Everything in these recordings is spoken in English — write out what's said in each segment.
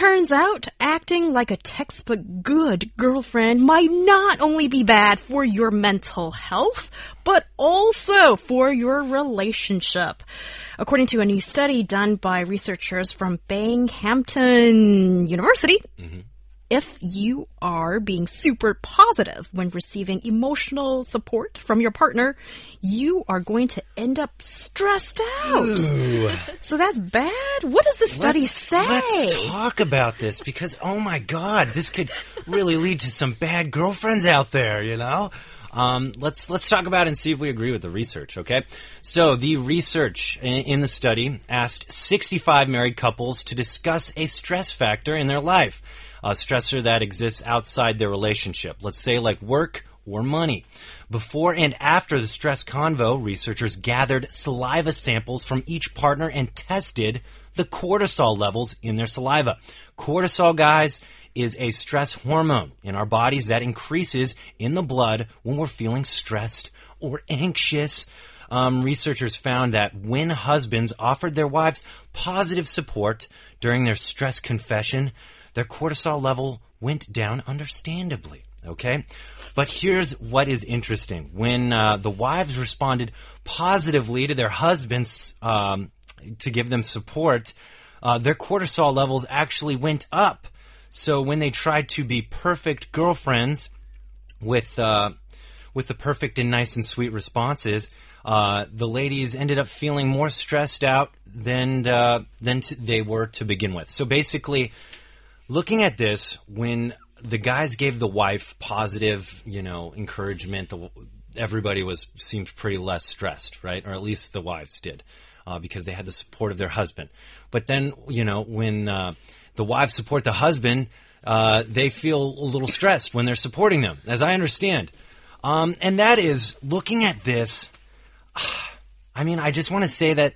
Turns out acting like a textbook good girlfriend might not only be bad for your mental health, but also for your relationship. According to a new study done by researchers from Binghamton University, Mm-hmm. If you are being super positive when receiving emotional support from your partner, you are going to end up stressed out. So that's bad. What does the study let's, say? Let's talk about this because, oh my god, this could really lead to some bad girlfriends out there, you know? Um, let's let's talk about it and see if we agree with the research. Okay, so the research in, in the study asked 65 married couples to discuss a stress factor in their life, a stressor that exists outside their relationship. Let's say like work or money. Before and after the stress convo, researchers gathered saliva samples from each partner and tested the cortisol levels in their saliva. Cortisol, guys, is a stress hormone in our bodies that increases in the blood when we're feeling stressed or anxious. Um, researchers found that when husbands offered their wives positive support during their stress confession, their cortisol level went down understandably. Okay? But here's what is interesting. When uh, the wives responded positively to their husbands um, to give them support, uh, their cortisol levels actually went up. So when they tried to be perfect girlfriends with uh, with the perfect and nice and sweet responses, uh, the ladies ended up feeling more stressed out than uh, than they were to begin with. So basically, looking at this, when the guys gave the wife positive, you know, encouragement, the, everybody was seemed pretty less stressed, right? Or at least the wives did, uh, because they had the support of their husband. But then, you know, when uh, the wives support the husband, uh, they feel a little stressed when they're supporting them, as I understand. Um, and that is looking at this. I mean, I just want to say that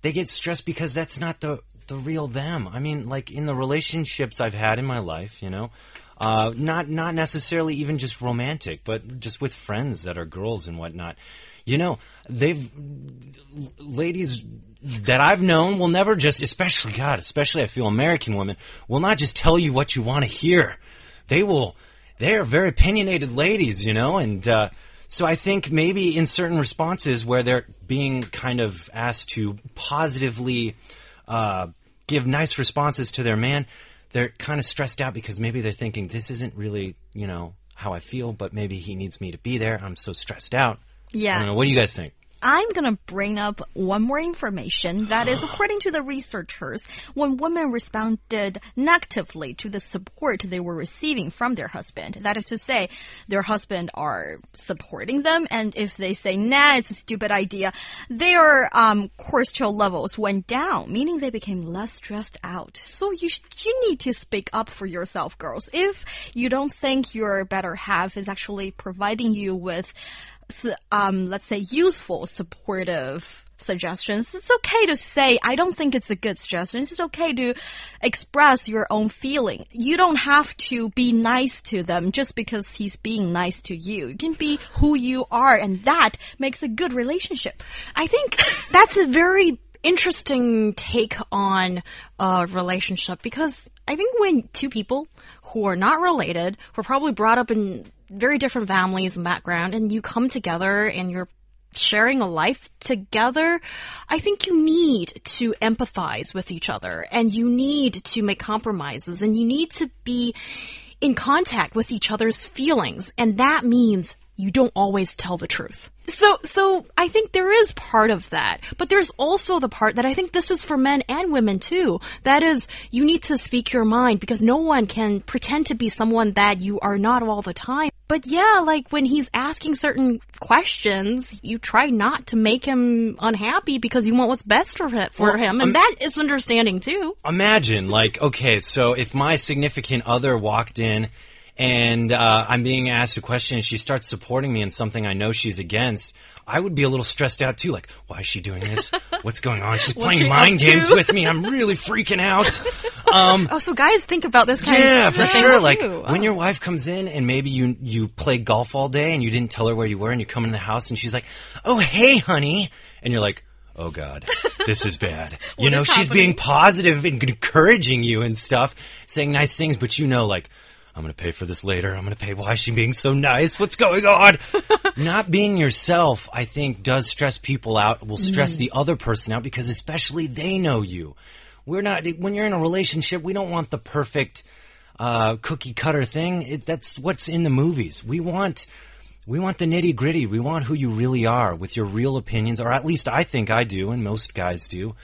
they get stressed because that's not the the real them. I mean, like in the relationships I've had in my life, you know, uh, not not necessarily even just romantic, but just with friends that are girls and whatnot. You know, they've ladies that I've known will never just, especially God, especially I feel American women will not just tell you what you want to hear. They will. They are very opinionated ladies, you know, and. Uh, so I think maybe in certain responses where they're being kind of asked to positively uh, give nice responses to their man, they're kind of stressed out because maybe they're thinking this isn't really, you know, how I feel, but maybe he needs me to be there. I'm so stressed out. I Yeah. don't know. What do you guys think? I'm gonna bring up one more information that is according to the researchers, when women responded negatively to the support they were receiving from their husband, that is to say, their husband are supporting them, and if they say, nah, it's a stupid idea, their um, cortisol levels went down, meaning they became less stressed out. So you, you need to speak up for yourself, girls. If you don't think your better half is actually providing you with um, let's say useful, supportive suggestions, it's okay to say, I don't think it's a good suggestion. It's okay to express your own feeling. You don't have to be nice to them just because he's being nice to you. You can be who you are, and that makes a good relationship. I think that's a very interesting take on a relationship because I think when two people who are not related, were probably brought up in very different families and background, and you come together and you're sharing a life together, I think you need to empathize with each other and you need to make compromises and you need to be in contact with each other's feelings. And that means you don't always tell the truth. So, so I think there is part of that, but there's also the part that I think this is for men and women too. That is, you need to speak your mind because no one can pretend to be someone that you are not all the time. But yeah, like when he's asking certain questions, you try not to make him unhappy because you want what's best for him, for Well, him, um, and that is understanding too. Imagine, like, okay, so if my significant other walked in and uh, I'm being asked a question and she starts supporting me in something I know she's against, I would be a little stressed out too. Like, why is she doing this? what's going on? She's playing she mind games with me. I'm really freaking out. Um, Oh, so guys think about this kind yeah, of for thing sure. too. Like Oh. when your wife comes in and maybe you you play golf all day and you didn't tell her where you were and you come in the house and she's like, "Oh, hey, honey," and you're like. Oh God, this is bad. you know, she's being positive and encouraging you and stuff, saying nice things, but you know, like, I'm gonna pay for this later. I'm gonna pay. Why is she being so nice? What's going on? Not being yourself, I think, does stress people out. Will stress Mm. the other person out because especially they know you. We're not when you're in a relationship. We don't want the perfect uh, cookie cutter thing. It, that's what's in the movies. We want we want the nitty gritty. We want who you really are with your real opinions, or at least I think I do, and most guys do.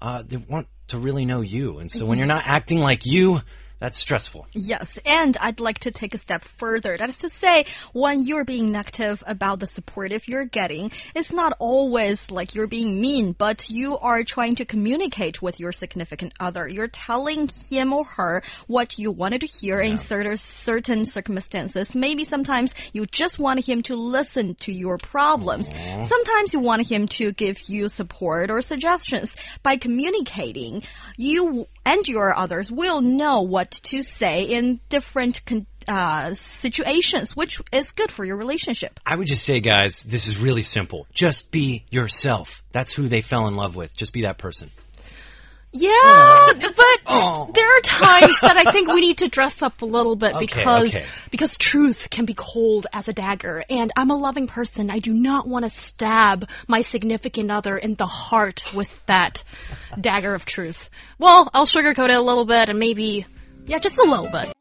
Uh, they want to really know you, and so when you're not acting like you, that's stressful. Yes, and I'd like to take a step further. That is to say, when you're being negative about the supportive you're getting, it's not always like you're being mean, but you are trying to communicate with your significant other. You're telling him or her what you wanted to hear in certain certain circumstances. Maybe sometimes you just want him to listen to your problems. Mm-hmm. Sometimes you want him to give you support or suggestions. By communicating, you and your others will know what to say in different uh, situations, which is good for your relationship. I would just say, guys, this is really simple. Just be yourself. That's who they fell in love with. Just be that person. Yeah, but Oh. there are times that I think we need to dress up a little bit Okay, because okay. because truth can be cold as a dagger, and I'm a loving person. I do not want to stab my significant other in the heart with that dagger of truth. Well, I'll sugarcoat it a little bit and maybe, yeah, just a little bit.